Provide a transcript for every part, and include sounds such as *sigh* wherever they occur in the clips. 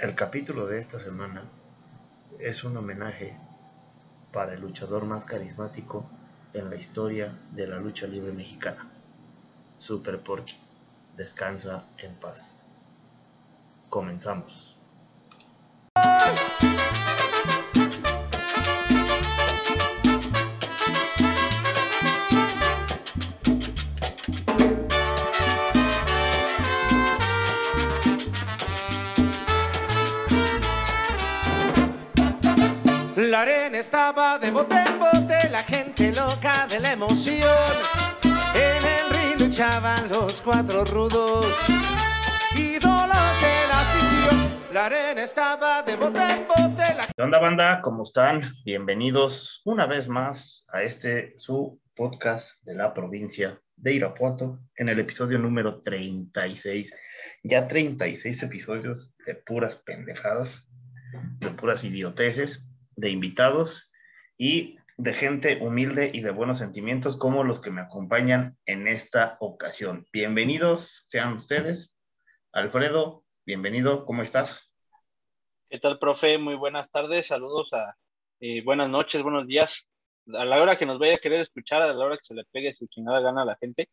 El capítulo de esta semana es un homenaje para el luchador más carismático en la historia de la lucha libre mexicana, Super Porky. Descansa en paz. Comenzamos. Estaba de bote en bote, la gente loca de la emoción. En el ring luchaban los cuatro rudos, ídolos de la afición. La arena estaba de bote en bote, la ¿Qué onda banda? ¿Cómo están? Bienvenidos una vez más a este su podcast de la provincia de Irapuato en el episodio número 36. Ya 36 episodios de puras pendejadas, de puras idioteces, de invitados y de gente humilde y de buenos sentimientos como los que me acompañan en esta ocasión. Bienvenidos sean ustedes. Alfredo, bienvenido, ¿cómo estás? ¿Qué tal, profe? Muy buenas tardes, saludos a eh, buenas noches, buenos días. A la hora que nos vaya a querer escuchar, a la hora que se le pegue su chingada gana a la gente,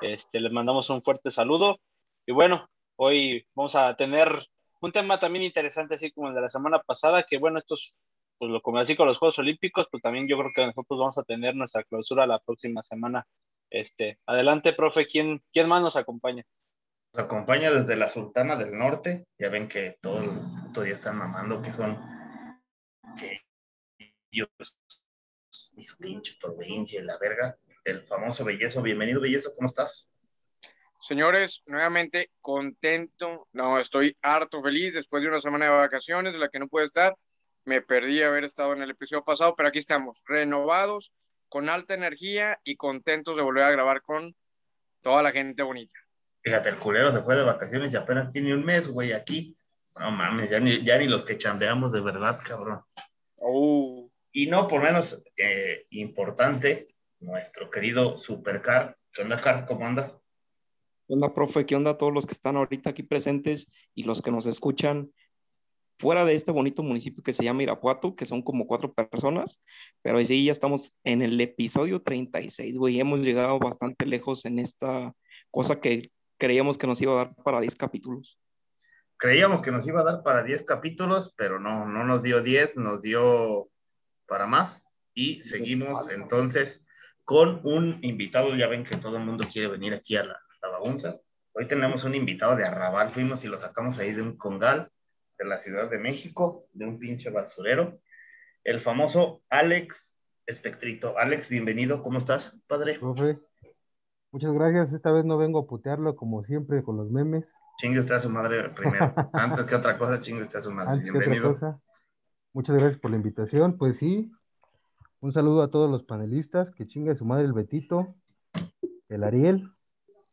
este, les mandamos un fuerte saludo. Y bueno, hoy vamos a tener un tema también interesante, así como el de la semana pasada, que bueno, estos, pues lo como así con los Juegos Olímpicos, pues también yo creo que nosotros vamos a tener nuestra clausura la próxima semana. Este, adelante, profe, ¿quién, quién más nos acompaña? Nos acompaña desde la Sultana del Norte. Ya ven que todo el puto día están mamando que son que ellos y su pinche provincia y la verga. El famoso Bellezo. Bienvenido, Bellezo, ¿cómo estás? Señores, nuevamente contento. No, estoy harto feliz después de una semana de vacaciones de la que no pude estar. Me perdí haber estado en el episodio pasado, pero aquí estamos, renovados, con alta energía y contentos de volver a grabar con toda la gente bonita. Fíjate, el culero se fue de vacaciones y apenas tiene un mes, güey, aquí. No mames, ya ni, ya ni los que chambeamos de verdad, cabrón. Oh, Y no por menos eh, importante, nuestro querido Supercar. ¿Qué onda, Car? ¿Cómo andas? ¿Qué onda, profe? ¿Qué onda a todos los que están ahorita aquí presentes y los que nos escuchan fuera de este bonito municipio que se llama Irapuato, que son como cuatro personas? Pero ahí sí, ya estamos en el episodio 36, güey. Hemos llegado bastante lejos en esta cosa que creíamos que nos iba a dar para 10 capítulos. Creíamos que nos iba a dar para 10 capítulos, pero no, no nos dio 10, nos dio para más. Y seguimos entonces con un invitado. Ya ven que todo el mundo quiere venir aquí a la, la bagunza. Hoy tenemos un invitado de Arrabal. Fuimos y lo sacamos ahí de un congal de la Ciudad de México, de un pinche basurero. El famoso Alex Espectrito. Alex, bienvenido. ¿Cómo estás, padre? Profe, muchas gracias. Esta vez no vengo a putearlo como siempre con los memes. Chingue usted a su madre primero. *laughs* Antes que otra cosa, chingue usted a su madre. Antes Bienvenido. muchas gracias por la invitación. Pues sí, un saludo a todos los panelistas. Que chingue su madre el Betito, el Ariel,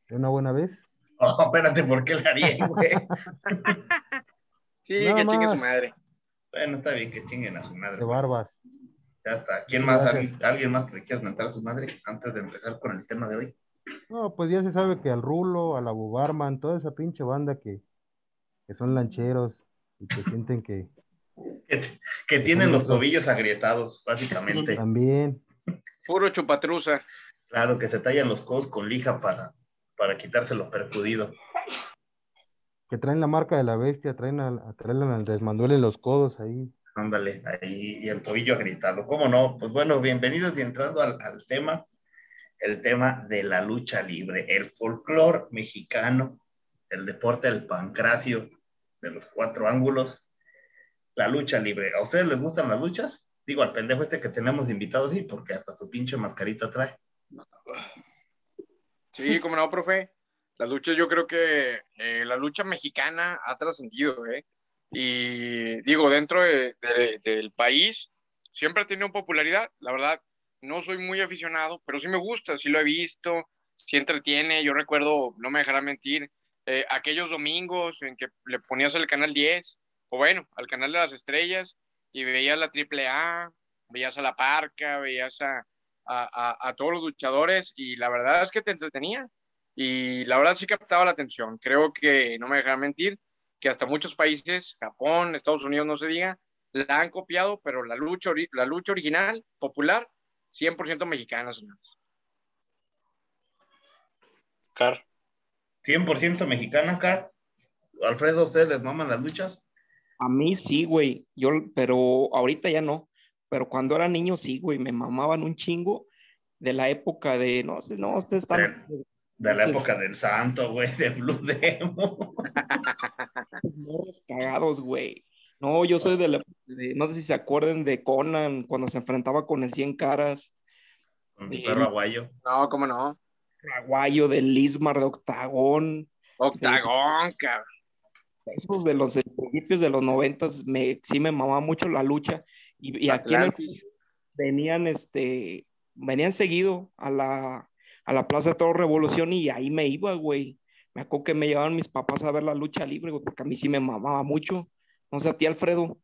de una buena vez. *laughs* Oh, espérate, ¿por qué la haría, güey? *laughs* sí, Nada que chingue su más. madre. Bueno, está bien que chinguen a su madre. De güey. barbas. Ya está. ¿Quién más? ¿Alguien, alguien más que le quieras mentar a su madre antes de empezar con el tema de hoy? No, pues ya se sabe que al Rulo, a la Bubarman, toda esa pinche banda que, que son lancheros y que sienten que Que, que tienen los tobillos agrietados, básicamente. también. Puro chupatruza. Claro, que se tallan los codos con lija para, para quitarse lo percudido. Que traen la marca de la bestia, traen al, traen al desmanduele los codos ahí. Ándale, ahí, y el tobillo agrietado. ¿Cómo no? Pues bueno, bienvenidos y entrando al, al tema, el tema de la lucha libre, el folclore mexicano, el deporte del pancracio, de los cuatro ángulos, la lucha libre. ¿A ustedes les gustan las luchas? Digo, al pendejo este que tenemos invitado, sí, porque hasta su pinche mascarita trae. Sí, como no, profe. Las luchas, yo creo que eh, la lucha mexicana ha trascendido, ¿eh? Y digo, dentro de- de- del país, siempre ha tenido popularidad. La verdad, no soy muy aficionado, pero sí me gusta, sí lo he visto, sí entretiene. Yo recuerdo, no me dejará mentir, eh, aquellos domingos en que le ponías el canal 10, o bueno, al canal de las estrellas, y veías la triple A, veías a la parca, veías a, a, a, a todos los luchadores, y la verdad es que te entretenía. Y la verdad sí captaba la atención. Creo que, no me dejará mentir, que hasta muchos países, Japón, Estados Unidos, no se diga, la han copiado, pero la lucha, la lucha original, popular, 100% mexicana, señores. Car. 100% mexicana, Car. Alfredo, ¿ustedes les maman las luchas? A mí sí, güey. Yo, pero ahorita ya no. Pero cuando era niño sí, güey. Me mamaban un chingo de la época de, no sé, no, ustedes están... De, de la época del santo, güey, de Blue Demon. Morros cagados, güey. No, yo soy de la, de- no sé si se acuerden de Conan cuando se enfrentaba con el 100 caras, Con mi perro aguayo. No, cómo no. Aguayo del Lismar de Octagón, Octagón, cabrón. esos de los principios de los noventas, me, sí me mamaba mucho la lucha. Y, y aquí el- venían, este, venían seguido a la, a la Plaza de Toro Revolución y ahí me iba, güey. Me acuerdo que me llevaban mis papás a ver la lucha libre, güey, porque a mí sí me mamaba mucho. No sé, a ti, Alfredo.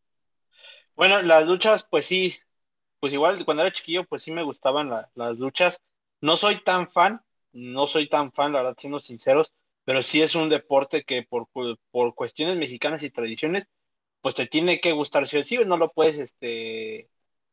Bueno, las luchas, pues sí, pues igual cuando era chiquillo, pues sí me gustaban la- las luchas. No soy tan fan, no soy tan fan, la verdad, siendo sinceros, pero sí es un deporte que por, por cuestiones mexicanas y tradiciones, pues te tiene que gustar, sí o sí, no lo puedes, este,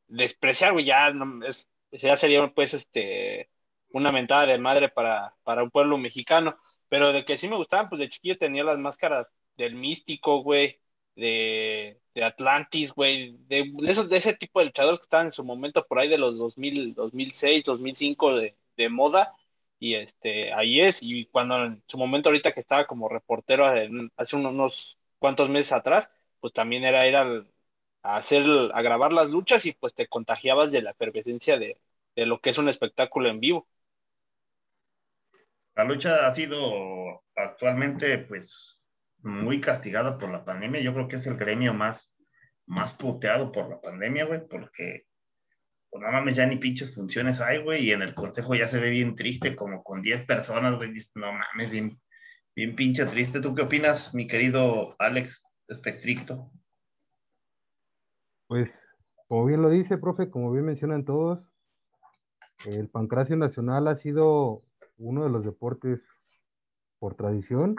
despreciar, güey, ya, no- es, ya sería, pues, este, una mentada de madre para, para un pueblo mexicano, pero de que sí me gustaban, pues de chiquillo tenía las máscaras del místico, güey, de, de Atlantis, güey, de, de de ese tipo de luchadores que estaban en su momento por ahí de los 2000, 2006, 2005 de, de moda, y este, ahí es, y cuando en su momento ahorita que estaba como reportero hace unos cuantos meses atrás, pues también era ir al- a hacer, a grabar las luchas y pues te contagiabas de la efervescencia de, de lo que es un espectáculo en vivo. La lucha ha sido actualmente, pues, muy castigada por la pandemia. Yo creo que es el gremio más, más puteado por la pandemia, güey, porque, pues, no mames, ya ni pinches funciones hay, güey, y en el consejo ya se ve bien triste, como con 10 personas, güey, no mames, bien, bien pinche triste. ¿Tú qué opinas, mi querido Alex Espectricto? Pues, como bien lo dice, profe, como bien mencionan todos, el pancracio nacional ha sido uno de los deportes por tradición.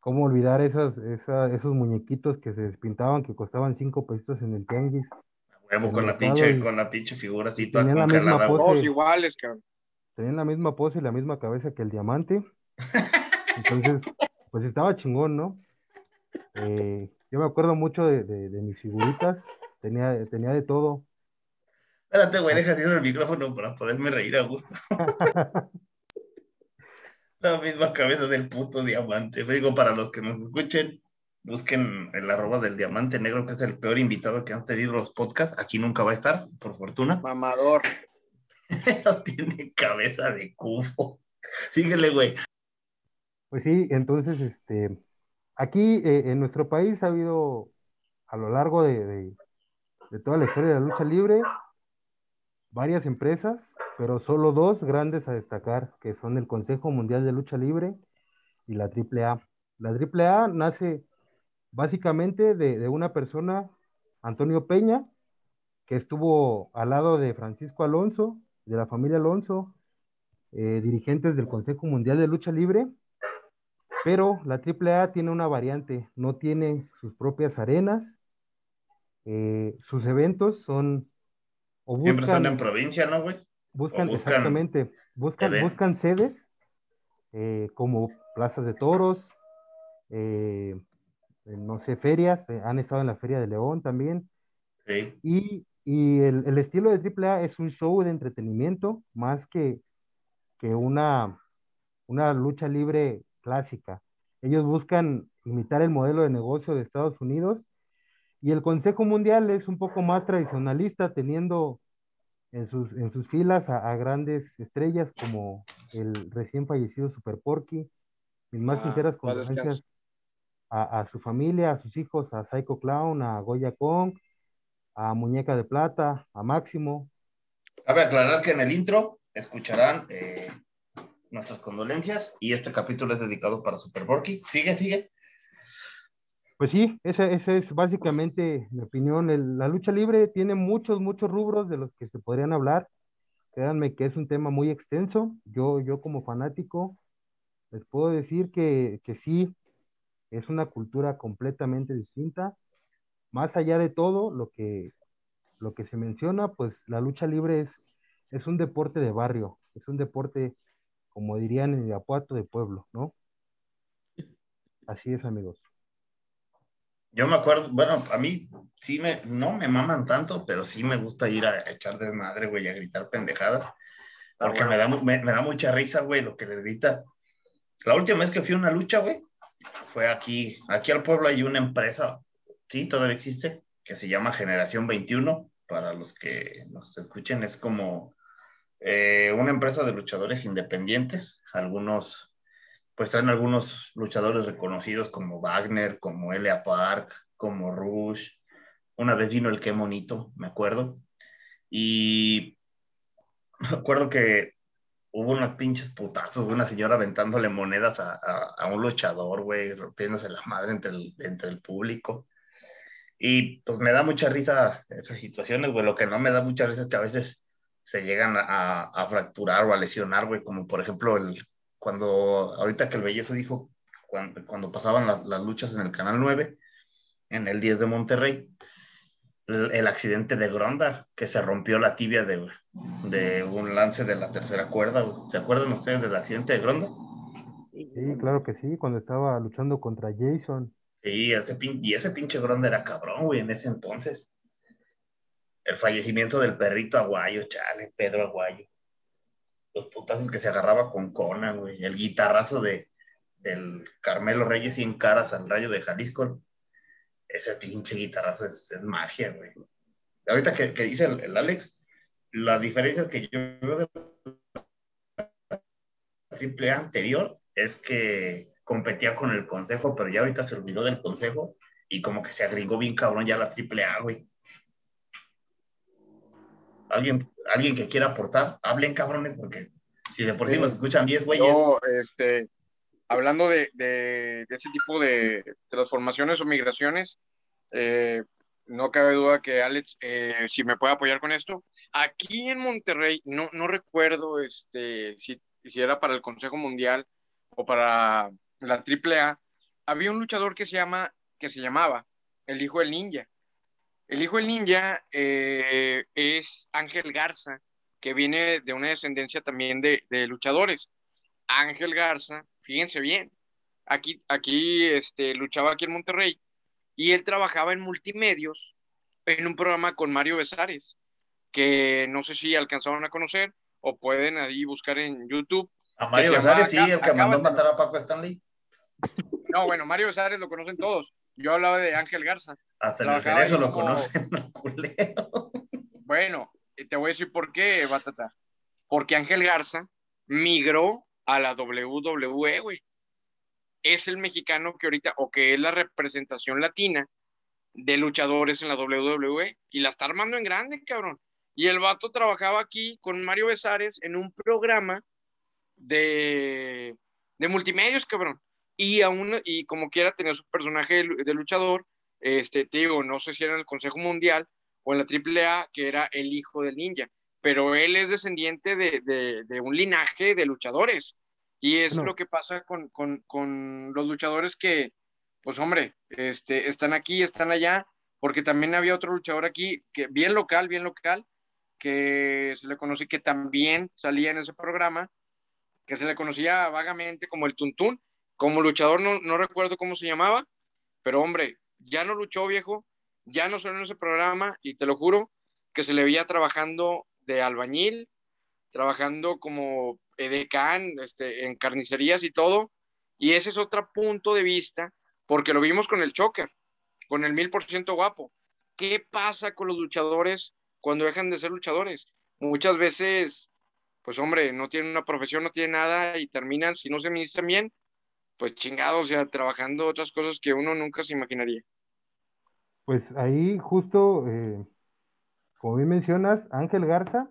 ¿Cómo olvidar esas, esa- esos muñequitos que se despintaban, que costaban cinco pesitos en el tianguis? Huevo con la pinche, y- con la pinche figura así toda Tenían la misma congelada, güey. pose. Iguales, cabrón. Tenían la misma pose y la misma cabeza que el diamante. Entonces, *laughs* pues estaba chingón, ¿no? Eh, yo me acuerdo mucho de, de- de mis figuritas. Tenía, tenía de todo. Espérate, güey, deja así el micrófono para poderme reír a gusto. *laughs* La misma cabeza del puto diamante. Digo, para los que nos escuchen, busquen el arroba del diamante negro, que es el peor invitado que han tenido los podcasts. Aquí nunca va a estar, por fortuna. *laughs* Mamador. Tiene cabeza de cubo. Síguele, güey. Pues sí, entonces, este, aquí eh, en nuestro país ha habido a lo largo de, de- de toda la historia de la lucha libre varias empresas, pero solo dos grandes a destacar, que son el Consejo Mundial de Lucha Libre y la AAA. La AAA nace básicamente de, una persona, Antonio Peña, que estuvo al lado de Francisco Alonso, de la familia Alonso, eh, dirigentes del Consejo Mundial de Lucha Libre, pero la AAA tiene una variante, no tiene sus propias arenas, eh, sus eventos son o Siempre son buscan, en provincia, ¿no, güey? buscan, buscan exactamente, buscan, buscan sedes eh, como plazas de toros, eh, eh, no sé, ferias, eh, han estado en la Feria de León también, Sí. y, y el, el estilo de AAA es un show de entretenimiento más que, que una, una lucha libre clásica. Ellos buscan imitar el modelo de negocio de Estados Unidos y el Consejo Mundial es un poco más tradicionalista, teniendo en sus, en sus filas a, a grandes estrellas como el recién fallecido Super Porky. Mis más Ah, sinceras condolencias a, a su familia, a sus hijos, a Psycho Clown, a Goya Kong, a Muñeca de Plata, a Máximo. Cabe aclarar que en el intro escucharán eh, nuestras condolencias y este capítulo es dedicado para Super Porky. Sigue, sigue. Pues sí, esa, esa es básicamente mi opinión. El- la lucha libre tiene muchos, muchos rubros de los que se podrían hablar. Créanme que es un tema muy extenso. Yo, yo como fanático, les puedo decir que, que sí, es una cultura completamente distinta. Más allá de todo lo que, lo que se menciona, pues la lucha libre es, es un deporte de barrio, es un deporte, como dirían en Irapuato, de pueblo, ¿no? Así es, amigos. Yo me acuerdo, bueno, a mí sí me, no me maman tanto, pero sí me gusta ir a echar desmadre, güey, a gritar pendejadas. Porque me, da, me, da mucha risa, güey, lo que les grita. La última vez que fui a una lucha, güey, fue aquí. Aquí al pueblo hay una empresa, sí, todavía existe, que se llama Generación 21. Para los que nos escuchen, es como eh, una empresa de luchadores independientes. Algunos pues traen algunos luchadores reconocidos como Wagner, como Elia Park, como Rush. Una vez vino el Qué Monito, me acuerdo. Y *laughs* me acuerdo que hubo unos pinches putazos, una señora aventándole monedas a, a, un luchador, güey, rompiéndose la madre entre el, entre el público. Y pues me da mucha risa esas situaciones, güey. Lo que no me da mucha risa es que a veces se llegan a, a fracturar o a lesionar, güey, como por ejemplo el, cuando, ahorita que el Belleza dijo, cuando, cuando pasaban las, las, luchas en el Canal 9, en el 10 de Monterrey, el, el, accidente de Gronda, que se rompió la tibia de, de un lance de la tercera cuerda. ¿Se acuerdan ustedes del accidente de Gronda? Sí, claro que sí, cuando estaba luchando contra Jason. Sí, ese pin, y ese pinche Gronda era cabrón, güey, en ese entonces. El fallecimiento del perrito Aguayo, chale, Pedro Aguayo los putazos que se agarraba con Conan, güey, el guitarrazo de, del Carmelo Reyes en caras al rayo de Jalisco. Ese pinche guitarrazo es, es magia, güey. Ahorita que, que dice el, el, Alex, la diferencia que yo veo de la triple A anterior es que competía con el consejo, pero ya ahorita se olvidó del consejo y como que se agregó bien cabrón ya la triple A, güey. ¿Alguien alguien que quiera aportar, hablen cabrones, porque si de por sí nos escuchan 10 güeyes. Yo, este, hablando de, de, de, ese tipo de transformaciones o migraciones, eh, no cabe duda que Alex, eh, si me puede apoyar con esto, aquí en Monterrey, no, no recuerdo este, si, si era para el Consejo Mundial o para la AAA, había un luchador que se, llama, que se llamaba el Hijo del Ninja. El hijo del ninja eh, es Ángel Garza, que viene de una descendencia también de, de, luchadores. Ángel Garza, fíjense bien, aquí, aquí este, luchaba aquí en Monterrey y él trabajaba en multimedios en un programa con Mario Besares, que no sé si alcanzaron a conocer o pueden ahí buscar en YouTube. A Mario Besares, sí, el que mandó matar a Paco Stanley. No, bueno, Mario Besares lo conocen todos. Yo hablaba de Ángel Garza. Hasta el eso lo como... conocen, Bueno, te voy a decir por qué, Batata. Porque Ángel Garza migró a la WWE, güey. Es el mexicano que ahorita, o que es la representación latina de luchadores en la WWE y la está armando en grande, cabrón. Y el vato trabajaba aquí con Mario Besares en un programa de, de multimedios, cabrón y aún, y como quiera, tenía su personaje de, luchador, este, te digo, no sé si era en el Consejo Mundial o en la AAA, que era el hijo del ninja, pero él es descendiente de, de, de un linaje de luchadores, y es no. lo que pasa con, con, con, los luchadores que, pues hombre, este, están aquí, están allá, porque también había otro luchador aquí, que bien local, bien local, que se le conoce que también salía en ese programa, que se le conocía vagamente como el Tuntún, como luchador no, no, recuerdo cómo se llamaba, pero hombre, ya no luchó viejo, ya no salió en ese programa y te lo juro que se le veía trabajando de albañil, trabajando como edecán, este, en carnicerías y todo. Y ese es otro punto de vista, porque lo vimos con el choker, con el mil por ciento guapo. ¿Qué pasa con los luchadores cuando dejan de ser luchadores? Muchas veces, pues hombre, no tienen una profesión, no tienen nada y terminan, si no se administran bien, pues chingado, o sea, trabajando otras cosas que uno nunca se imaginaría. Pues ahí justo, eh, como bien mencionas, Ángel Garza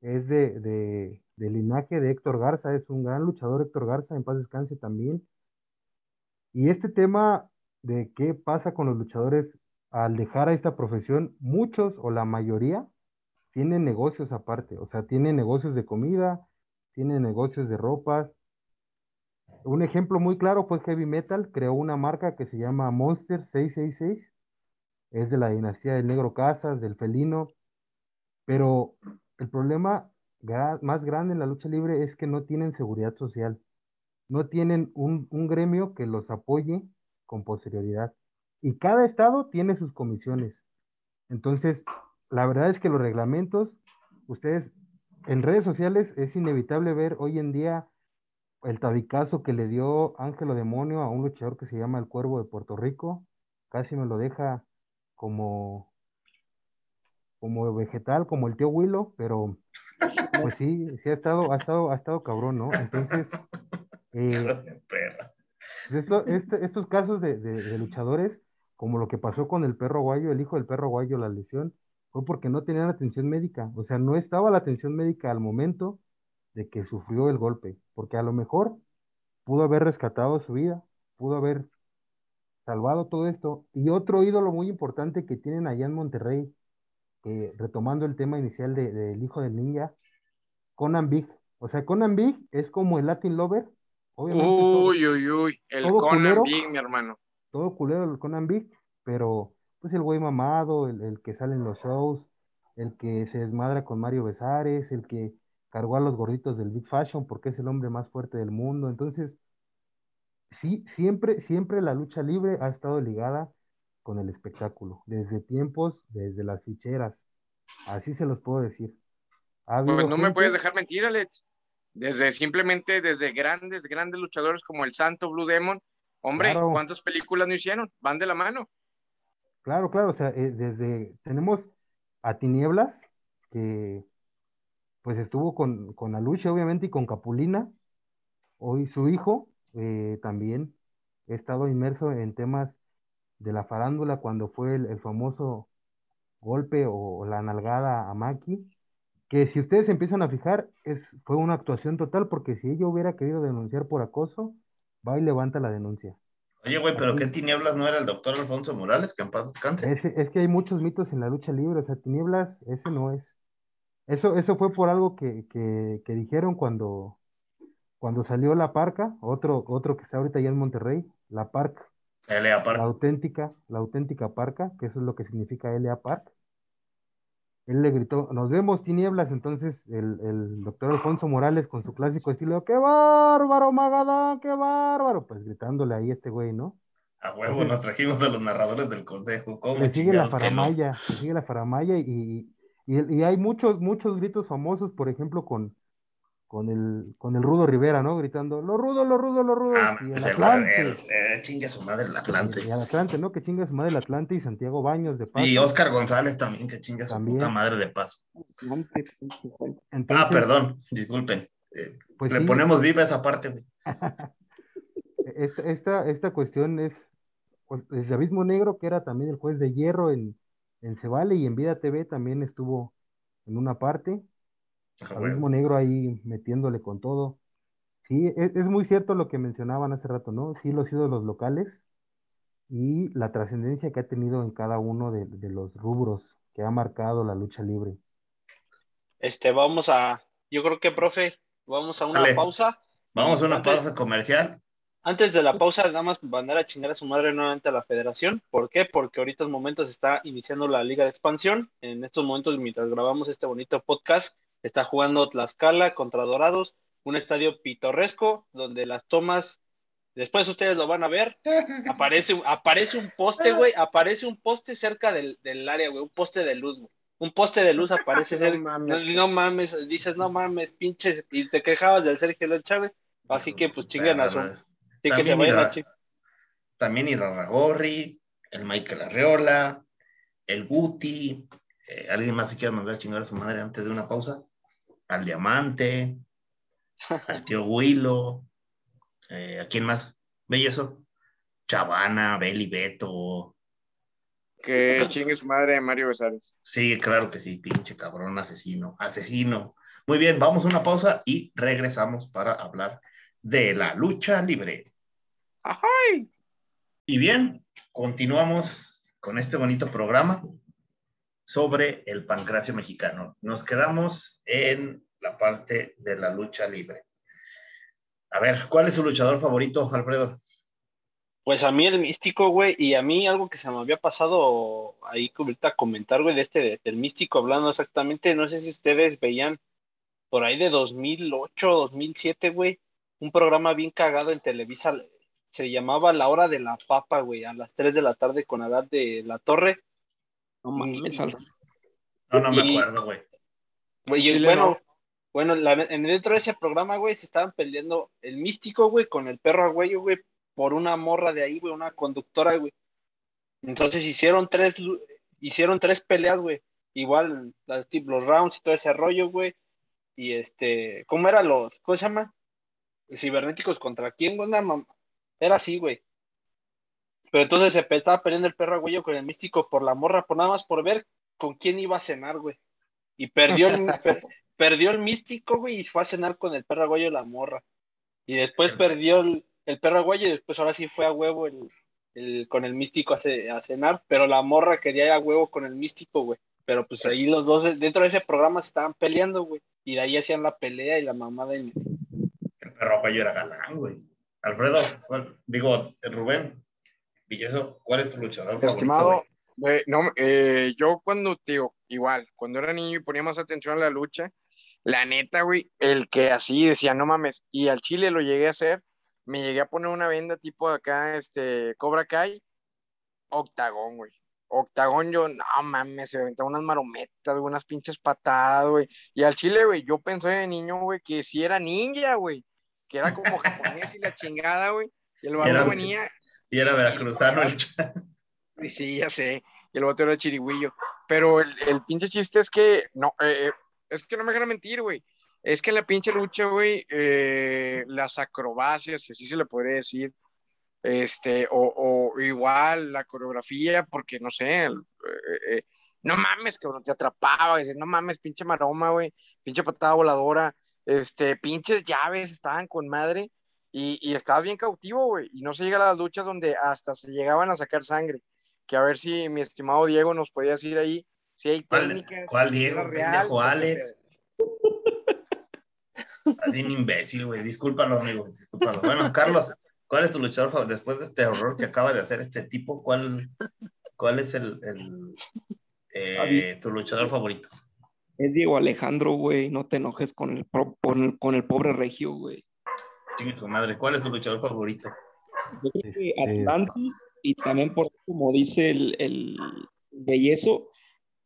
es de, de, de, linaje de Héctor Garza, es un gran luchador Héctor Garza, en paz descanse también. Y este tema de qué pasa con los luchadores al dejar a esta profesión, muchos o la mayoría tienen negocios aparte, o sea, tienen negocios de comida, tienen negocios de ropas, Un ejemplo muy claro fue Heavy Metal, creó una marca que se llama Monster 666, es de la dinastía del Negro Casas, del Felino, pero el problema más grande en la lucha libre es que no tienen seguridad social, no tienen un, un gremio que los apoye con posterioridad. Y cada estado tiene sus comisiones. Entonces, la verdad es que los reglamentos, ustedes en redes sociales es inevitable ver hoy en día el tabicazo que le dio Ángelo Demonio a un luchador que se llama el Cuervo de Puerto Rico. Casi me lo deja como, como vegetal, como el tío Willow, pero pues sí, sí ha estado, ha estado, ha estado cabrón, ¿no? Entonces, eh, este, estos casos de, de, luchadores, como lo que pasó con el perro guayo, el hijo del perro guayo, la lesión, fue porque no tenían atención médica, o sea, no estaba la atención médica al momento de que sufrió el golpe, porque a lo mejor pudo haber rescatado su vida, pudo haber salvado todo esto. Y otro ídolo muy importante que tienen allá en Monterrey, retomando el tema inicial del hijo del ninja, Conan Big. O sea, Conan Big es como el Latin Lover. Obviamente, uy, uy, uy, el Conan Big, mi hermano. Todo culero el Conan Big, pero pues el güey mamado, el, el que sale en los shows, el que se desmadra con Mario Besares, el que cargó a los gorditos del Big Fashion porque es el hombre más fuerte del mundo. Entonces, sí, siempre, siempre la lucha libre ha estado ligada con el espectáculo, desde tiempos, desde las ficheras. Así se los puedo decir. Pues no me puedes dejar mentir, Alex. Desde simplemente desde grandes, grandes luchadores como el Santo Blue Demon. Hombre, ¿cuántas películas no hicieron? Van de la mano. Claro, claro, o sea, eh, desde tenemos a Tinieblas, que pues estuvo con, con Aluche, obviamente, y con Capulina. Hoy su hijo eh, también ha estado inmerso en temas de la farándula cuando fue el, famoso golpe o, la nalgada a Maki, que si ustedes empiezan a fijar, es, fue una actuación total, porque si ella hubiera querido denunciar por acoso, va y levanta la denuncia. Oye, güey, pero ¿qué Tinieblas no era el doctor Alfonso Morales? Que en paz descanse. es que hay muchos mitos en la lucha libre, o sea, Tinieblas, ese no es. Eso, eso fue por algo que, que, dijeron cuando, cuando salió la parca, otro, otro que está ahorita allá en Monterrey, la parca. LA Park. La auténtica, la auténtica parca, que eso es lo que significa LA Park. Él le gritó, nos vemos tinieblas, entonces el, el doctor Alfonso Morales con su clásico estilo, ¡qué bárbaro, Magadán, qué bárbaro! Pues gritándole ahí a este güey, ¿no? A huevo, nos trajimos a los narradores del consejo. ¿Cómo le sigue la faramaya, le sigue la faramaya y, y, hay muchos, muchos gritos famosos, por ejemplo, con, con el, con el Rudo Rivera, ¿no? Gritando, lo rudo, lo rudo, lo rudo. Ah, y el Atlante. Eh, chingue su madre el Atlante. Y, el Atlante, ¿no? Que chingue su madre el Atlante y Santiago Baños de Paso. Y Oscar González también, que chingue su puta madre de Paso. ah, perdón, disculpen. Eh, pues le ponemos viva esa parte, güey. *laughs* esta, esta, esta cuestión es pues, el Abismo Negro, que era también el juez de hierro en, en Cebale y en Vida TV también estuvo en una parte. el mismo negro ahí metiéndole con todo. Sí, es, es, muy cierto lo que mencionaban hace rato, ¿no? Sí, los ídolos locales y la trascendencia que ha tenido en cada uno de, de, los rubros que ha marcado la lucha libre. Este, vamos a, yo creo que, profe, vamos a una pausa. Vamos a una pausa comercial antes de la pausa, nada más mandar a chingar a su madre nuevamente a la federación. ¿Por qué? Porque ahorita en momentos está iniciando la liga de expansión. En estos momentos, mientras grabamos este bonito podcast, está jugando Tlaxcala contra Dorados, un estadio pitorresco donde las tomas, después ustedes lo van a ver, aparece, aparece un poste, güey, aparece un poste cerca del, área, güey, un poste de luz, güey. Un poste de luz aparece *laughs* cerca. No, mames. dices, no mames, pinches, y te quejabas del Sergio López Chávez. Así que pues chingan a su también, Irarragorri, el Michael Arreola, el Guti, eh, alguien más que quiera mandar a chingar a su madre antes de una pausa, al Diamante, *laughs* al tío Huilo, eh, ¿a quién más? ¿Ve eso? Chavana, Beli Beto. Que chingue su madre Mario Besares. Sí, claro que sí, pinche cabrón, asesino, asesino. Muy bien, vamos a una pausa y regresamos para hablar de la lucha libre. Y bien, continuamos con este bonito programa sobre el pancracio mexicano. Nos quedamos en la parte de la lucha libre. A ver, ¿cuál es su luchador favorito, Alfredo? Pues a mí el místico, güey, y a mí algo que se me había pasado ahí ahorita comentar, güey, de este, del místico hablando exactamente, no sé si ustedes veían por ahí de 2008, 2007, güey, un programa bien cagado en Televisa, se llamaba La Hora de la Papa, güey, a las 3 de la tarde con edad de la Torre. No mames. No, no me Y- acuerdo, güey. Güey, y Chile, bueno, no. bueno, la- en dentro de ese programa, güey, se estaban peleando el místico, güey, con el perro agüello, güey, por una morra de ahí, güey, una conductora, güey. Entonces hicieron tres, hicieron tres peleas, güey. Igual las, los rounds y todo ese rollo, güey. Y este, ¿cómo eran los, cómo se llama? Cibernéticos contra quién, güey, Una Era así, güey. Pero entonces se estaba peleando el perro agüello con el místico por la morra, por nada más por ver con quién iba a cenar, güey. Y perdió el, *laughs* per- perdió el místico, güey, y fue a cenar con el perro y la morra. Y después perdió el, el perro y después ahora sí fue a huevo el, el- con el místico a, ce- a cenar, pero la morra quería ir a huevo con el místico, güey. Pero pues ahí los dos dentro de ese programa se estaban peleando, güey. Y de ahí hacían la pelea y la mamada. y- El perro Aguayo era galán, güey. Alfredo, ¿cuál- digo, Rubén, Villeso, ¿cuál es tu luchador favorito? Estimado, güey, no, eh, yo cuando, tío, igual, cuando era niño y ponía más atención a la lucha, la neta, güey, el que así decía, no mames, y al chile lo llegué a hacer, me llegué a poner una venda tipo acá, este, Cobra Kai, Octagón, güey. Octagón, yo, no mames, se aventaba unas marometas, unas pinches patadas, güey. Y al chile, güey, yo pensé de niño, güey, que si era ninja, güey, que era como japonés y la chingada, güey. Y el vato venía, Y era veracruzano el y Sí, ya sé. Y el vato era chirigüillo. Pero el, el pinche chiste es que, no, eh, eh, es que no me dejan mentir, güey. Es que en la pinche lucha, güey, eh, las acrobacias, si así se le podría decir, este, o, o igual la coreografía, porque no sé, el- eh, no mames, cabrón, te atrapaba, dices, no mames, pinche maroma, güey, pinche patada voladora, este, pinches llaves estaban con madre y, y estabas bien cautivo, güey, y no se llega a las luchas donde hasta se llegaban a sacar sangre, que a ver si mi estimado Diego nos podía decir ahí si hay ¿Cuál, técnicas. cuál Diego? real, Alex. Bien imbécil, güey. Discúlpalo, amigo. Discúlpalo. Bueno, Carlos, ¿cuál es tu luchador favorito? Después de este horror que acaba de hacer este tipo, ¿cuál, cuál es el, el, eh, tu luchador favorito? Es Diego Alejandro, güey. No te enojes con el, pro- con el, con el pobre regio, güey. Chingue su madre. ¿Cuál es tu luchador favorito? Yo creo que Este- Atlantis y también por como dice el, el Bellezo,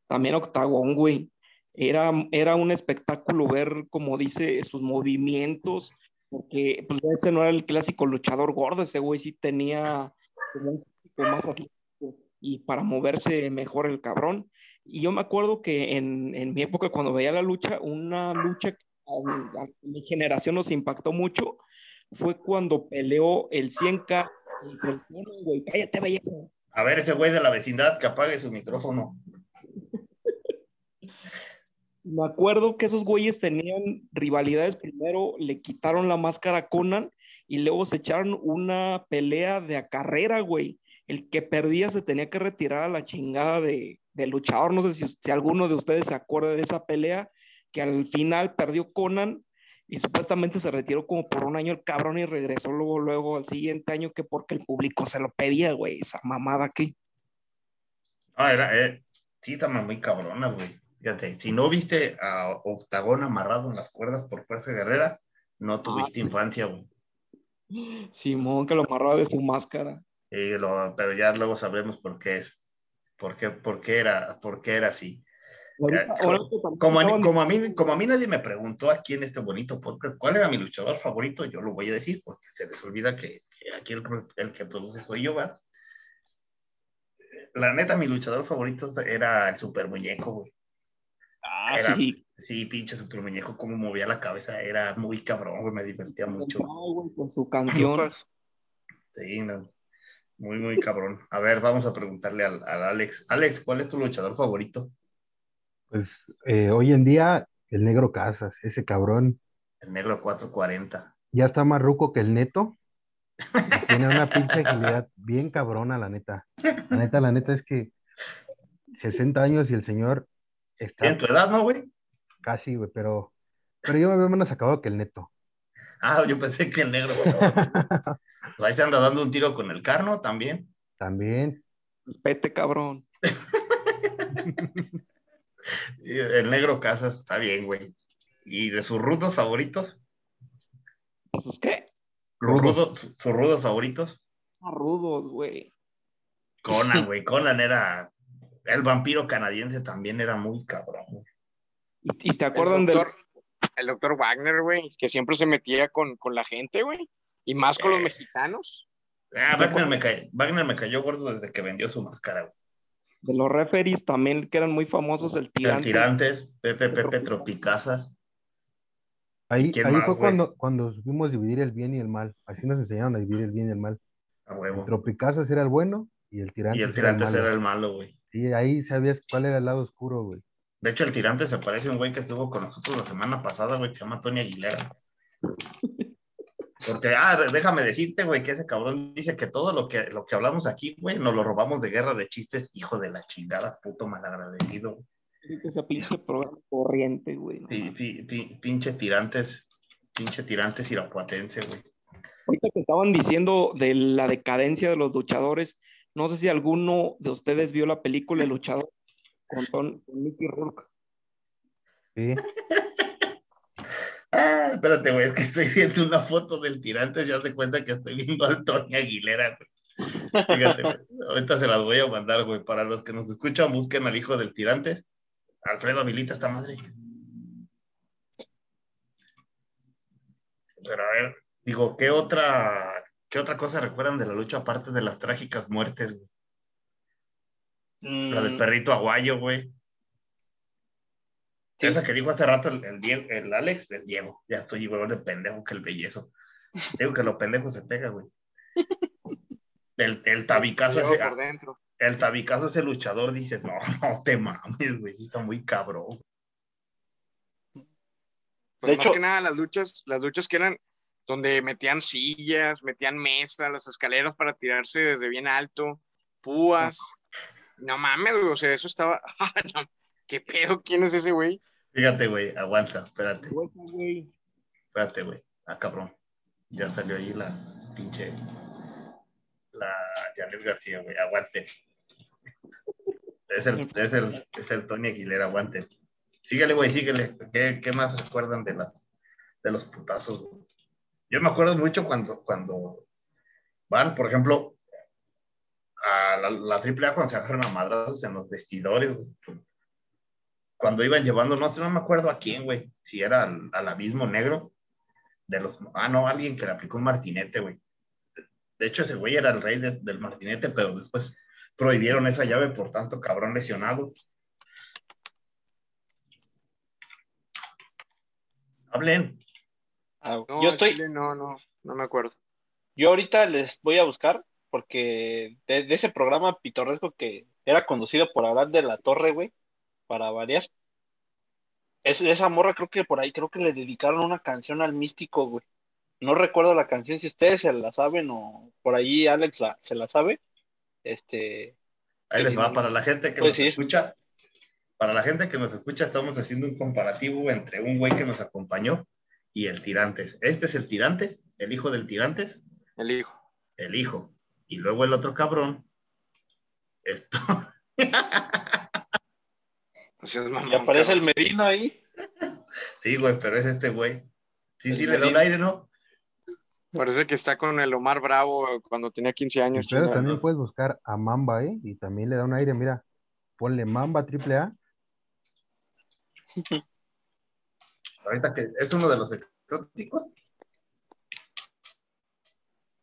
también Octagón, güey. Era, era un espectáculo ver, como dice, sus movimientos, porque pues ese no era el clásico luchador gordo, ese güey sí tenía como un más atlético y para moverse mejor el cabrón. Y yo me acuerdo que en, en mi época, cuando veía la lucha, una lucha que a, a mi generación nos impactó mucho fue cuando peleó el 100K contra el güey. Cállate, belleza. A ver, ese güey de la vecindad que apague su micrófono. Me acuerdo que esos güeyes tenían rivalidades. Primero le quitaron la máscara a Conan y luego se echaron una pelea de a carrera, güey. El que perdía se tenía que retirar a la chingada de, de luchador. No sé si, si alguno de ustedes se acuerda de esa pelea, que al final perdió Conan y supuestamente se retiró como por un año el cabrón y regresó luego, luego al siguiente año que porque el público se lo pedía, güey. Esa mamada aquí. Ah, era, eh, sí, estaban muy cabronas, güey. Fíjate, si no viste a Octagón amarrado en las cuerdas por fuerza guerrera, no tuviste infancia, güey. Simón que lo amarraba de su máscara. Y lo- pero ya luego sabremos por qué es. Por qué, por qué era, por qué era así. Ahorita- Como a, como, a mí, como a mí nadie me preguntó aquí en este bonito podcast cuál era mi luchador favorito, yo lo voy a decir porque se les olvida que, que aquí el, el que produce soy yo, ¿va? La neta, mi luchador favorito era el super muñeco, güey. Ah, Era- sí. Sí, pinche super muñeco, cómo movía la cabeza, era muy cabrón, güey, me divertía mucho. Ay, güey, con su canción. Sí, no. Muy, muy cabrón. A ver, vamos a preguntarle al, al Alex. Alex, ¿cuál es tu luchador favorito? Pues eh, hoy en día, el negro Casas, ese cabrón, El negro 440. ya está más ruco que el neto. Tiene una pinche agilidad bien cabrona, la neta. La neta, la neta es que 60 años y el señor está ¿En tu edad, no, güey? casi, güey, pero, pero yo me veo menos acabado que el neto. Ah, yo pensé que el negro. *laughs* pues ahí se anda dando un tiro con el carno también. También. Respete, cabrón. *laughs* Y El negro Casas está bien, güey. ¿Y de sus rudos favoritos? ¿Esos qué? ¿Los rudos, sus rudos favoritos? Ah, Rudos, güey. Conan, *laughs* güey. Conan era. El vampiro canadiense también era muy cabrón. güey. ¿Y, te El acuerdan del... doctor, el doctor Wagner, güey, que siempre se metía con, con la gente, güey. Y más con los Eh. mexicanos. Ah, Wagner me, cayó, Wagner me cayó gordo desde que vendió su máscara, güey. de los referees también que eran muy famosos, el El tirante. Tirantes, Pepe, Pepe, Tropicazas. Ahí, ¿Quién ahí más, fue güey? cuando, cuando supimos dividir el bien y el mal. Así nos enseñaron a dividir el bien y el mal. A El huevo. Tropicazas era el bueno y el tirante Y el Tirantes era el malo, güey. Y ahí sabías cuál era el lado oscuro, güey. De hecho, el tirante se parece a un güey que estuvo con nosotros la semana pasada, güey, que se llama Tony Aguilera. Porque, ah, déjame decirte, güey, que ese cabrón dice que todo lo que, lo que hablamos aquí, güey, nos lo robamos de guerra de chistes, hijo de la chingada, puto malagradecido. Ese pinche programa corriente, güey. no Pi- pi- pi- pinche tirantes, pinche tirantes irapuatense, güey. Ahorita que estaban diciendo de la decadencia de los luchadores, no sé si alguno de ustedes vio la película El Luchador con, con Mickey Rourke. Sí. *laughs* Ah, espérate, güey, es que estoy viendo una foto del tirantes y haz de cuenta que estoy viendo al Tony Aguilera, güey. Fíjate, güey, ahorita se las voy a mandar, güey. Para los que nos escuchan, busquen al hijo del tirante. Alfredo habilita esta madre. Pero a ver, digo, ¿qué otra, qué otra cosa recuerdan de la lucha aparte de las trágicas muertes, güey? La del Mm, perrito aguayo, güey. Sí. Esa que dijo hace rato el, el, Diego- el Alex del Diego. Ya estoy igual de pendejo que el bellezo. Digo que lo pendejo se pega, güey. El, el tabicazo ese, por dentro. el tabicazo ese luchador dice, no, no te mames, güey, sí está muy cabrón. Pues De más hecho- que nada, las luchas, las luchas que eran donde metían sillas, metían mesas, las escaleras para tirarse desde bien alto, púas. No mames, güey, o sea, eso estaba. *laughs* No, ¿Qué pedo? ¿Quién es ese güey? Fíjate, güey, aguanta, espérate, Hueso, güey. espérate, güey. Ah, cabrón. Ya salió ahí la pinche. La Janet García, güey, aguante. Es el, es el, es el Tony Aguilera, aguante. Síguele, güey, síguele. ¿Qué, qué más recuerdan de las de los putazos? güey? Yo me acuerdo mucho cuando, cuando van, por ejemplo, a la, la AAA cuando se agarran a madrazos en los vestidores, güey. Cuando iban llevando, no sé, no me acuerdo a quién, güey, si era al, al abismo negro, de los, ah, no, alguien que le aplicó un martinete, güey. De, hecho, ese güey era el rey de- del martinete, pero después prohibieron esa llave por tanto cabrón lesionado. Hablen. ah, No, yo estoy, chile no, no, no me acuerdo. yo ahorita les voy a buscar porque de, de ese programa pitorresco que era conducido por Arad de la Torre, güey, para variar. Es, esa morra creo que por ahí creo que le dedicaron una canción al místico, güey. No recuerdo la canción, si ustedes se la saben o por ahí Alex la, se la sabe. Este, Ahí les va, no. para la gente que Pues nos sí. escucha, para la gente que nos escucha, estamos haciendo un comparativo entre un güey que nos acompañó y el Tirantes. Este es el Tirantes, el hijo del Tirantes, El hijo. el hijo. Y luego el otro cabrón. Esto. *laughs* O sea, es mamón, y aparece el. Merino ahí. sí, güey, pero es este güey. Sí, El sí, le da un aire, ¿no? Parece que está con el Omar Bravo cuando tenía 15 años. Pero chingada. también puedes buscar a Mamba, ¿eh? Y también le da un aire, mira. Ponle Mamba triple A. *laughs* Ahorita que es uno de los exóticos.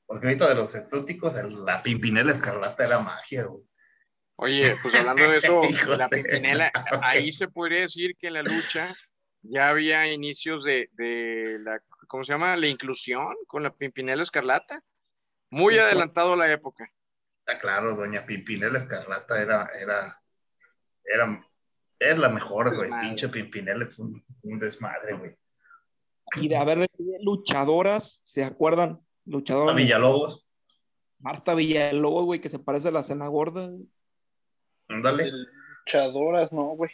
Porque ahorita de los exóticos, el- la Pimpinela Escarlata era magia, güey. Oye, pues hablando de eso, *laughs* la Pimpinela, ahí se podría decir que en la lucha ya había inicios de, de la, ¿cómo se llama? La inclusión con la Pimpinela Escarlata. Muy Sí, adelantado a la época. Está claro, doña Pimpinela Escarlata era, era, era, es la mejor, güey. Pinche Pimpinela es un, un desmadre, güey. Y de haber de luchadoras, ¿se acuerdan? Luchadoras. Villalobos, Marta Villalobos, güey, que se parece a la cena gorda. Ándale. Luchadoras, no, güey.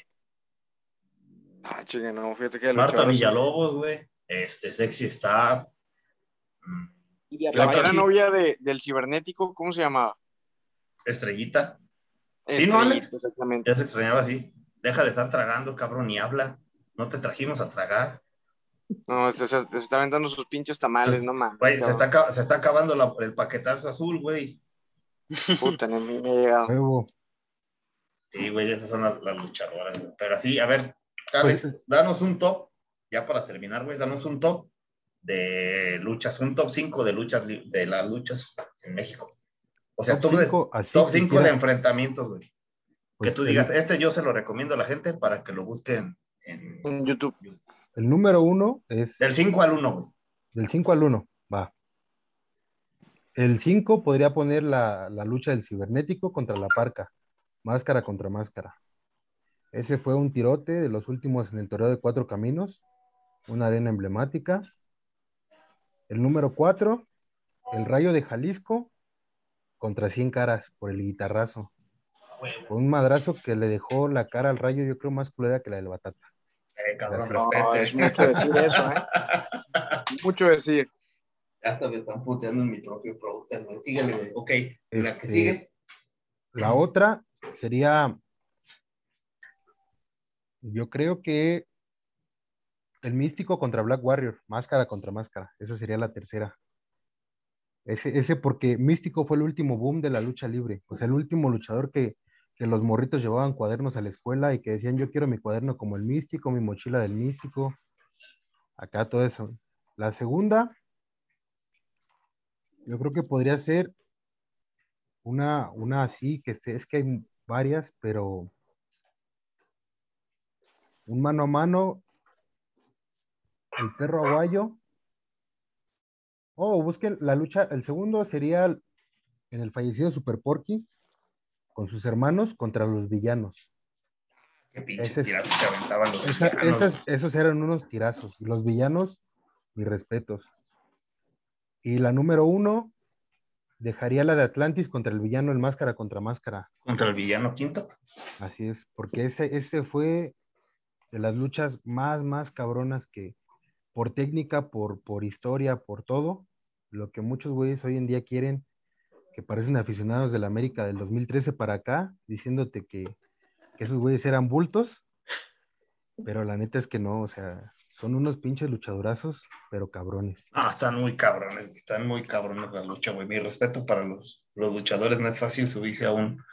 Ah, chinga, no, fíjate que Marta Villalobos, güey. Este, Sexy Star, Y La que era novia de, del cibernético, ¿cómo se llamaba? Estrellita. Sí, ¿no, Alex? Exactamente. Ya se extrañaba así. Deja de estar tragando, cabrón, ni habla. No te trajimos a tragar. No, se, se- se está aventando sus pinches tamales, no mames. Güey, se está, se está acabando la- el paquetazo azul, güey. Puta, ni me ha llegado. Sí, güey, esas son las, las luchadoras, güey. Pero sí, a ver, Alex, Pues- danos un top, ya para terminar, güey, danos un top de luchas, un top 5 de luchas, de las luchas en México. O sea, Top top, de- cinco, así top que 5 de enfrentamientos, güey. pues, que tú el- digas, este yo se lo recomiendo a la gente para que lo busquen en... En YouTube. El número uno es Del 5 al 1, güey. del 5 al 1, va. El 5 podría poner la, la lucha del cibernético contra la parca, máscara contra máscara. Ese fue un tirote de los últimos en el torneo de cuatro caminos, una arena emblemática. El número 4, el rayo de Jalisco contra 100 caras por el guitarrazo. Fue un madrazo que le dejó la cara al rayo, yo creo, más culera que la del batata. Eh, cabrón. No, es mucho decir eso, ¿eh? Mucho decir. Hasta me están puteando en mi propio producto, güey. Síguele, güey. Ok, la que Este, sigue. La otra sería, yo creo que el místico contra Black Warrior, máscara contra máscara, eso sería la tercera. Ese, ese porque místico fue el último boom de la lucha libre, o sea, el último luchador que, que los morritos llevaban cuadernos a la escuela y que decían, yo quiero mi cuaderno como el místico, mi mochila del místico, acá todo eso. La segunda, yo creo que podría ser una, una así, que es que hay varias, pero un mano a mano, el perro aguayo. Oh, busquen la lucha, el segundo sería en el fallecido Super Porky con sus hermanos contra los villanos. Qué es- tirazos que aventaban los Esa- mexicanos. esas- esos eran unos tirazos. Y los villanos, mis respetos. Y la número uno, dejaría la de Atlantis contra el villano, el máscara contra máscara. Contra el villano quinto. Así es, porque ese, ese fue de las luchas más, más cabronas que por técnica, por, por historia, por todo, lo que muchos güeyes hoy en día quieren, que parecen aficionados de la América del 2013 para acá, diciéndote que, que esos güeyes eran bultos, pero la neta es que no, o sea, son unos pinches luchadorazos, pero cabrones. Ah, están muy cabrones, están muy cabrones la lucha, güey. Mi respeto para los, los luchadores, no es fácil subirse a un,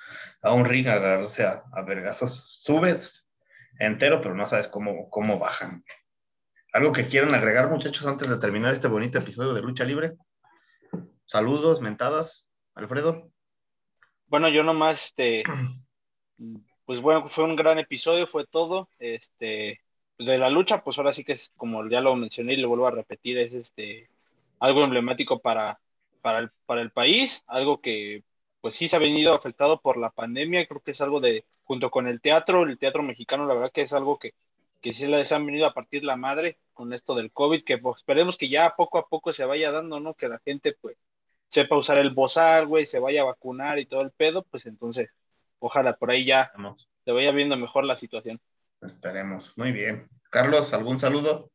a un ring, agarrarse a, a vergazos. Subes entero, pero no sabes cómo, cómo bajan. ¿Algo que quieran agregar, muchachos, antes de terminar este bonito episodio de Lucha Libre? Saludos, mentadas, Alfredo. Bueno, yo nomás, este, *clears throat* pues bueno, fue un gran episodio, fue todo. Este, de la lucha, pues ahora sí que es, como ya lo mencioné y lo vuelvo a repetir, es este algo emblemático para, para, el, para el país, algo que pues sí se ha venido afectado por la pandemia, creo que es algo de, junto con el teatro, el teatro mexicano, la verdad que es algo que, que sí les han venido a partir la madre con esto del COVID, que pues, esperemos que ya poco a poco se vaya dando, ¿no? Que la gente pues sepa usar el bozal, güey, se vaya a vacunar y todo el pedo, pues entonces, ojalá por ahí ya Vamos, se vaya viendo mejor la situación. esperemos. Muy bien. Carlos, ¿algún saludo?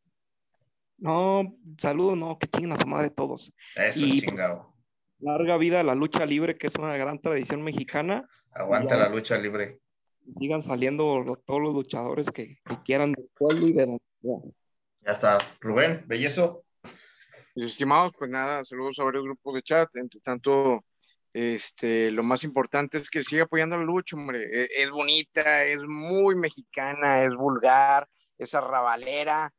No, saludo, no, que chinguen a su madre todos. Eso, Y- chingado. Larga vida a la lucha libre, que es una gran tradición mexicana. Aguanta la lucha libre. Y sigan saliendo lo- todos los luchadores que, que quieran del pueblo y de la. Ya está. Rubén, bellezo. Mis estimados, pues nada, saludos a varios grupos de chat. Entre tanto, este, lo más importante es que siga apoyando la lucha, hombre. E- Es, bonita, es muy mexicana, es vulgar, es arrabalera,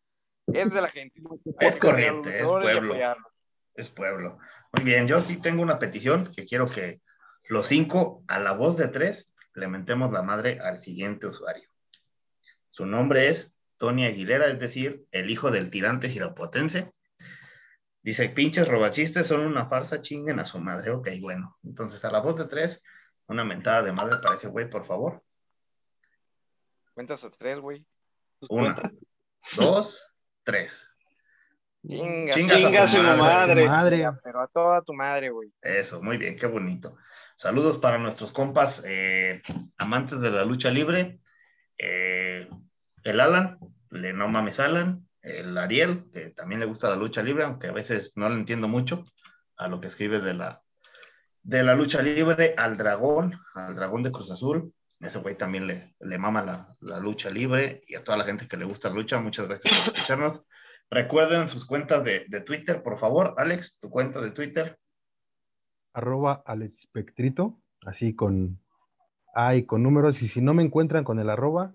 es de la gente. Es corriente, es pueblo. Es pueblo. Muy bien, yo sí tengo una petición que quiero que los cinco, a la voz de tres, le mentemos la madre al siguiente usuario. Su nombre es Tony Aguilera, es decir, el hijo del tirante sirapotense. Dice, pinches robachistes son una farsa, chinguen a su madre. Ok, bueno. Entonces, a la voz de tres, una mentada de madre para ese güey, por favor. Cuentas a tres, güey. Una, dos, tres. Chingas, Chingas a Chinga tu su madre. madre. Madre, Pero a toda tu madre, güey. Eso, muy bien, qué bonito. Saludos para nuestros compas eh, amantes de la lucha libre. Eh, el Alan, le no mames Alan, el Ariel, que también le gusta la lucha libre, aunque a veces no le entiendo mucho a lo que escribe de la, de la lucha libre, al dragón, al dragón de Cruz Azul. Ese güey también le, le mama la, la lucha libre y a toda la gente que le gusta la lucha, muchas gracias por escucharnos. Recuerden sus cuentas de, de Twitter, por favor. Alex, tu cuenta de Twitter. Arroba al espectrito, así con A y con números. Y si no me encuentran con el arroba,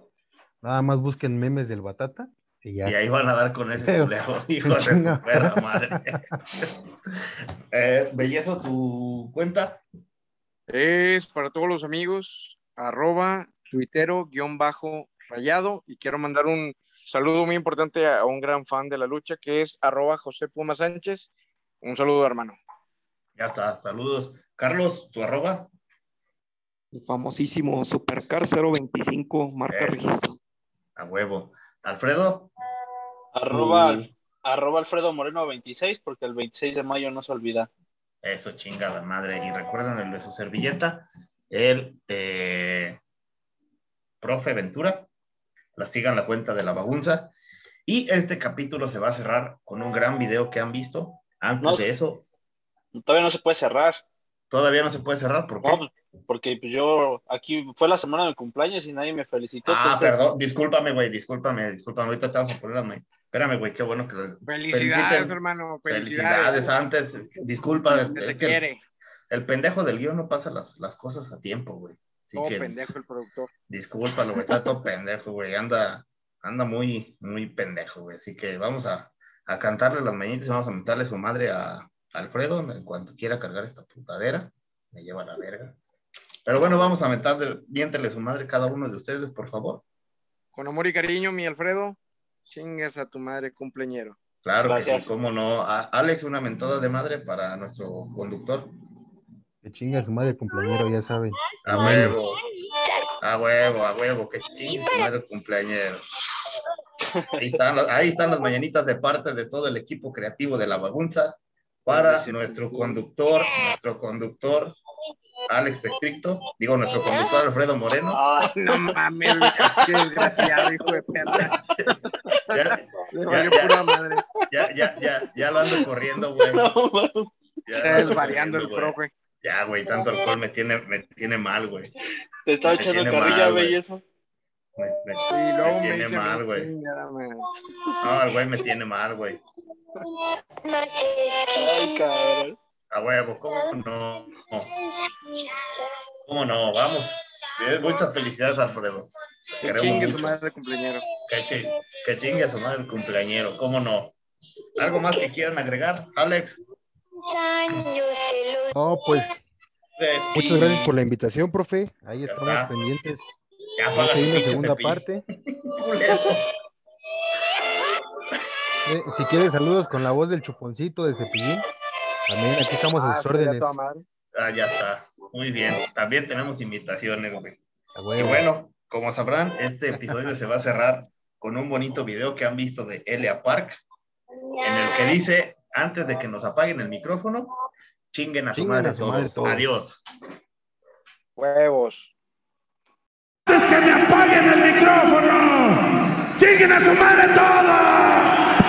nada más busquen memes del batata y ya. Y ahí van a dar con ese *laughs* culero, *laughs* hijo de su perra madre. *laughs* eh, Bellezo, tu cuenta. Es para todos los amigos, arroba tuitero guion bajo rayado. Y quiero mandar un saludo muy importante a un gran fan de la lucha que es arroba José Puma Sánchez. Un saludo, hermano. Ya está, saludos. Carlos, tu arroba. El famosísimo Supercar 025, marca Eso. registro. A huevo. Alfredo. Arroba, arroba Alfredo Moreno 26, porque el 26 de mayo no se olvida. Eso, chingada madre. Y recuerden el de su servilleta, el eh, profe Ventura. La sigan la cuenta de la bagunza. Y este capítulo se va a cerrar con un gran video que han visto. Antes No. de eso, Todavía no se puede cerrar. todavía no se puede cerrar. ¿Por qué? No, pues, porque pues, yo aquí fue la semana de mi cumpleaños y nadie me felicitó. ah, entonces- perdón. Discúlpame, güey. Discúlpame, discúlpame. Ahorita te vamos a poner Espérame, güey. Qué bueno que lo... Felicidades, Feliciten- hermano. Felicidades Felicidades. antes. Disculpa. Es te que quiere. El pendejo del guion no pasa las, las cosas a tiempo, güey. Así Todo que pendejo el productor. Discúlpalo, güey, está todo *laughs* pendejo, güey. Anda, anda muy, muy pendejo, güey. Así que vamos a, a cantarle las mañanitas y vamos a mentarle su madre a, a Alfredo en cuanto quiera cargar esta putadera. Me lleva a la verga. Pero bueno, vamos a mentarle, miéntele su madre cada uno de ustedes, por favor. Con amor y cariño, mi Alfredo. Chingas a tu madre cumpleañero. Claro que sí, cómo no. A- Alex, una mentada de madre para nuestro conductor. Que chinga su madre cumpleañero, ya saben. A huevo. A huevo, a huevo, que chingue su madre cumpleañero. Ahí están, las- ahí están las mañanitas de parte de todo el equipo creativo de la bagunza para nuestro conductor, nuestro conductor Alex Pestricto, digo nuestro conductor Alfredo Moreno. Ah, *laughs* no mames, qué *laughs* desgraciado, hijo de perra. Ya, Ya, ya. pura madre. ya, ya, ya, ya lo ando corriendo, güey. *laughs* No. Ya Está lo ando desvariando el profe. Ya, güey, tanto alcohol me tiene, me tiene mal, güey. te estaba Me echando carrilla, güey. bellezo. Me- me- Y luego me me, tiene mal, güey. No, el güey me tiene mal, güey. Ay, cabrón. A huevo, ¿cómo no? ¿Cómo no? Vamos. Muchas felicidades, Alfredo. Que chingue su mucho. madre cumpleañero. Que, chi- que chingue a su madre el cumpleañero, ¿cómo no? ¿Algo más que quieran agregar, Alex? No, pues muchas gracias por la invitación, profe. Ahí Ya estamos está. pendientes. Ya Vamos para a ir una pinche segunda parte. *laughs* Eh, si quieres saludos con la voz del chuponcito de Cepillín. También aquí estamos a Ah, sus sería órdenes. toda madre. Ah, ya está. Muy bien. También tenemos invitaciones, güey. A Y bueno, como sabrán, este episodio se va a cerrar con un bonito video que han visto de Elia Park, en el que dice, antes de que nos apaguen el micrófono, chinguen a su Chinguen madre a su madre todos. todos. Adiós. Huevos. ¡Es que me apaguen el micrófono! ¡Lleguen a su madre todos!